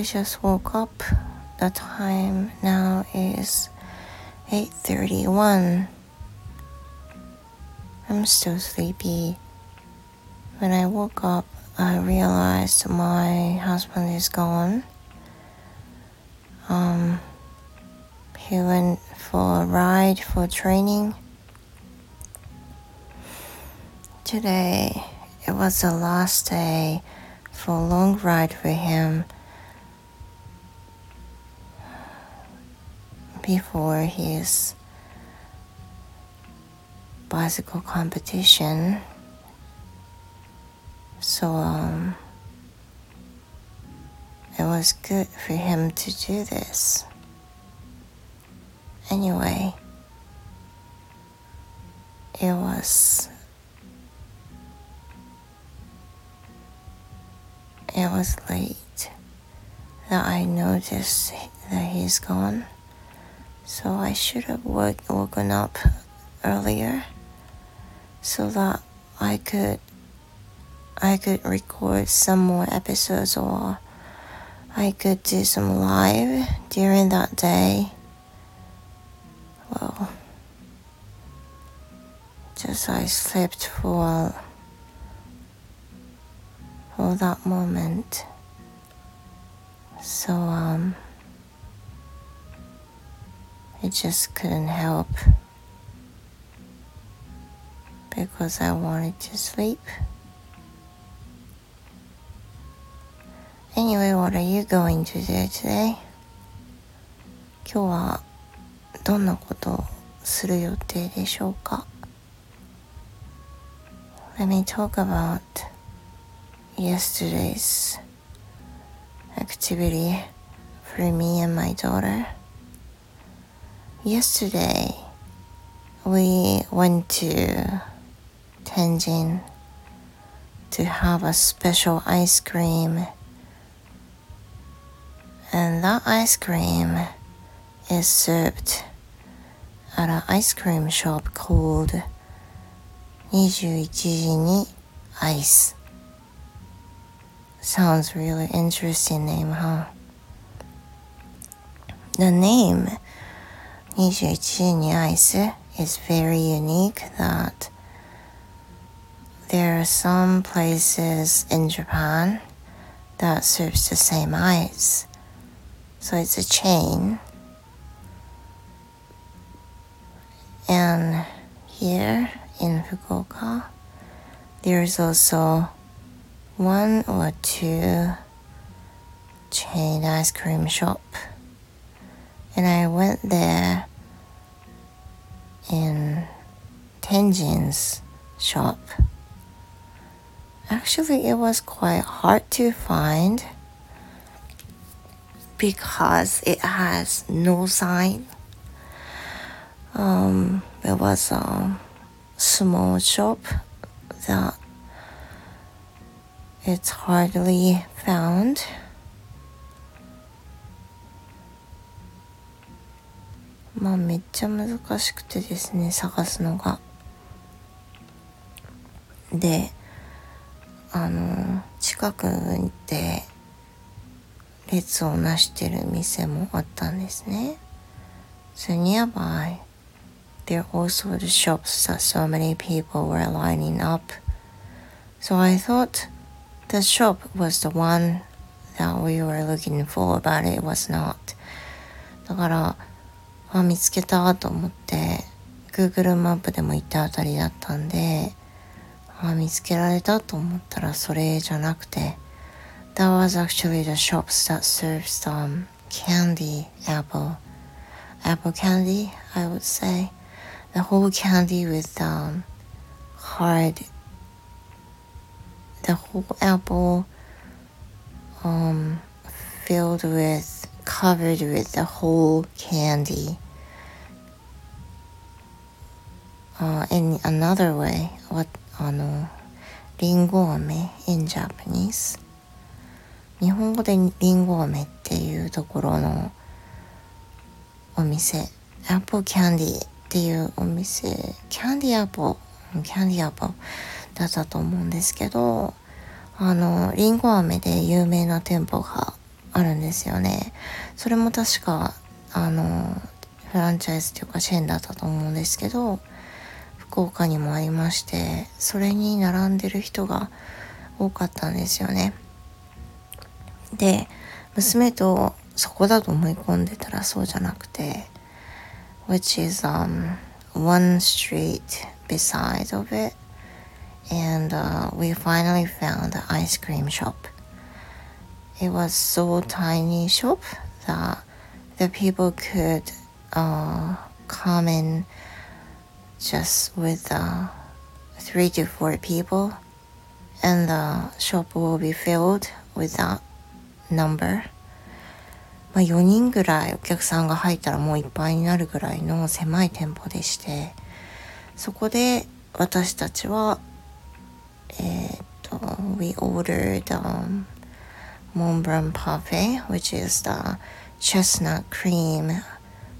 I just woke up. The time now is 8:31. I'm still sleepy. When I woke up, I realized my husband is gone. Um, he went for a ride for training. Today, it was the last day for a long ride with him before his bicycle competition. So um, it was good for him to do this. Anyway, it was it was late that I noticed that he's gone. So I should have woke, woken up earlier so that I could I could record some more episodes or I could do some live during that day. Well, just I slept for for that moment. So um I just couldn't help because I wanted to sleep. Anyway, what are you going to do today? 今日はどんなことをする予定でしょうか Let me talk about yesterday's activity for me and my daughter. Yesterday, we went to Tenjin to have a special ice cream. And that ice cream is served at an ice cream shop called 21時に Ice. Sounds really interesting name, huh? The name 21時に Ice is very unique that there are some places in Japan that serves the same ice. So it's a chain. And here in Fukuoka, there's also one or two chain ice cream shop. And I went there in Tenjin's shop. Actually, it was quite hard to find because it has no sign. Um, there was a small shop that it's hardly found. "まあめっちゃ難しくてですね探すのが。であの近くで列をなしてる店もあったんですね。So nearby, there also the shops that so many people were lining up. So I thought the shop was the one that we were looking for, but it was not. だから、あ、見つけたと思って、Google マップでも行ったあたりだったんで、あ、見つけられたと思ったらそれじゃなくて、that was actually the shops that served some candy apple apple candy i would say the whole candy with um, hard the whole apple um, filled with covered with the whole candy. Uh, in another way what あのリンゴ飴 in Japanese? 日本語でりんご飴っていうところのお店。アップルキャンディーっていうお店。キャンディーアップキャンディーアップだったと思うんですけどあのりんご飴で有名な店舗があるんですよね。それも確か、あの、フランチャイズというかチェーンだったと思うんですけど、福岡にもありまして、それに並んでる人が多かったんですよね。で、娘とそこだと思い込んでたらそうじゃなくて、which is um, one street beside of it and uh, we finally found the ice cream shop. It was so tiny shop that the people could uh, come in just with uh, three to four people, and the shop will be filled with that number. まあ、4人ぐらいお客さんが入ったらもういっぱいになるぐらいの狭い店舗でしてそこで私たちはえー、っと we ordered、um, Mont Blanc Parfait, which is the chestnut cream,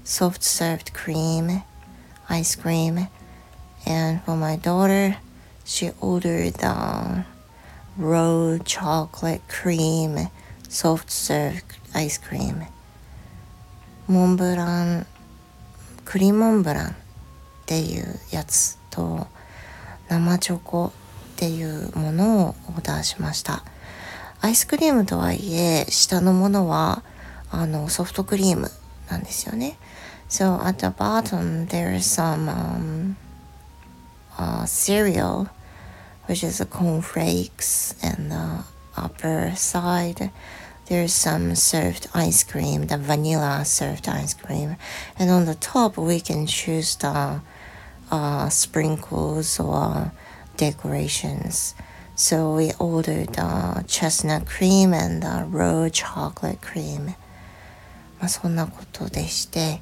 soft served cream, ice cream. And for my daughter, she ordered the raw chocolate cream, soft served ice cream. Mont Blanc 栗モンブランっていうやつと生チョコっていうものをオーダーしました。アイスクリームとはいえ下のものはあのソフトクリームなんですよね So at the bottom there is some um, uh, cereal which is a cornflakes and the upper side there's some served ice cream, the vanilla served ice cream, and on the top we can choose the uh, sprinkles or decorations. So we ordered the chestnut cream and the raw chocolate cream. まあそんなことでして、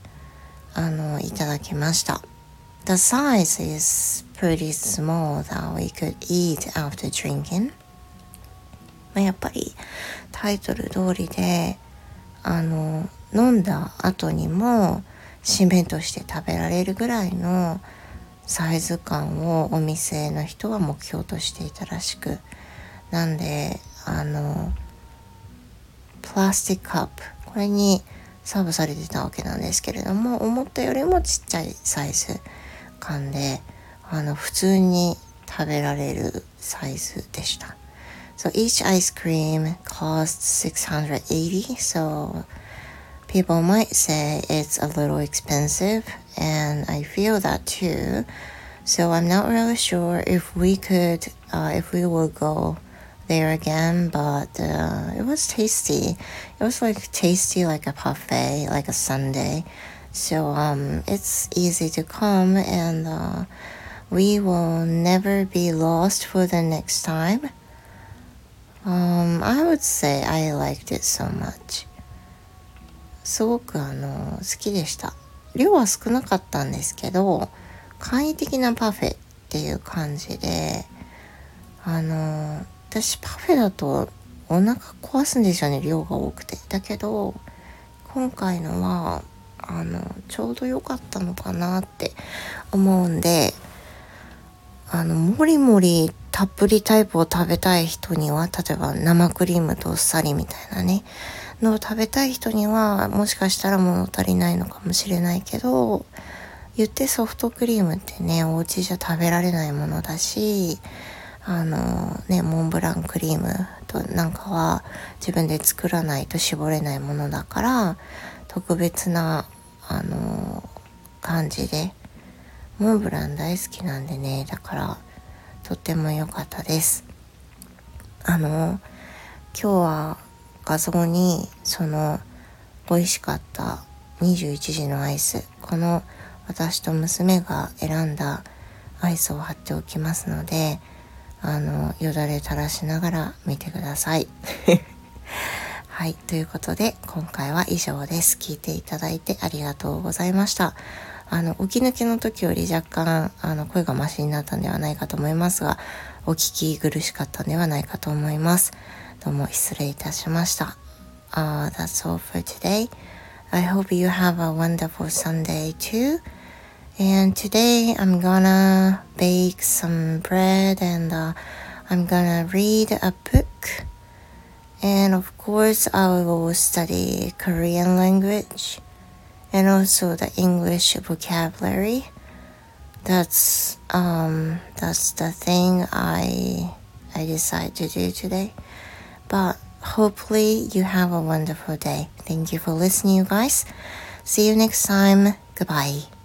あの、いただきました。The size is pretty small that we could eat after drinking. まあ、やっぱりタイトル通りで、あの、飲んだ後にも締めとして食べられるぐらいのサイズ感をお店の人は目標としていたらしくなんであのプラスティックカップこれにサーブされてたわけなんですけれども思ったよりもちっちゃいサイズ感であの普通に食べられるサイズでした。So each ice cream costs 680 so people might say it's a little expensive, and I feel that too. So I'm not really sure if we could, uh, if we will go there again, but uh, it was tasty. It was like tasty like a buffet, like a sundae. So um, it's easy to come, and uh, we will never be lost for the next time. Um, I would say I liked it so much. すごくあの好きでした。量は少なかったんですけど簡易的なパフェっていう感じであの私パフェだとお腹壊すんですよね量が多くて。だけど今回のはあのちょうど良かったのかなって思うんであのもりもりたっぷりタイプを食べたい人には例えば生クリームとっさりみたいなねのを食べたい人にはもしかしたら物足りないのかもしれないけど言ってソフトクリームってねお家じゃ食べられないものだしあのねモンブランクリームとなんかは自分で作らないと絞れないものだから特別なあの感じでモンブラン大好きなんでねだからとっても良かったです。あの今日は画像にその美味しかった21時のアイスこの私と娘が選んだアイスを貼っておきますのであのよだれ垂らしながら見てください。はいということで今回は以上です。聞いていただいてありがとうございました。あの起き抜けの時より若干あの声がマシになったんではないかと思いますがお聞き苦しかったんではないかと思います。どうも失礼いたしました。Uh, that's all for today. I hope you have a wonderful Sunday too. And today I'm gonna bake some bread and uh, I'm gonna read a book. And of course, I will study Korean language and also the English vocabulary. That's um, that's the thing I I decide to do today. But hopefully you have a wonderful day. Thank you for listening, you guys. See you next time. Goodbye.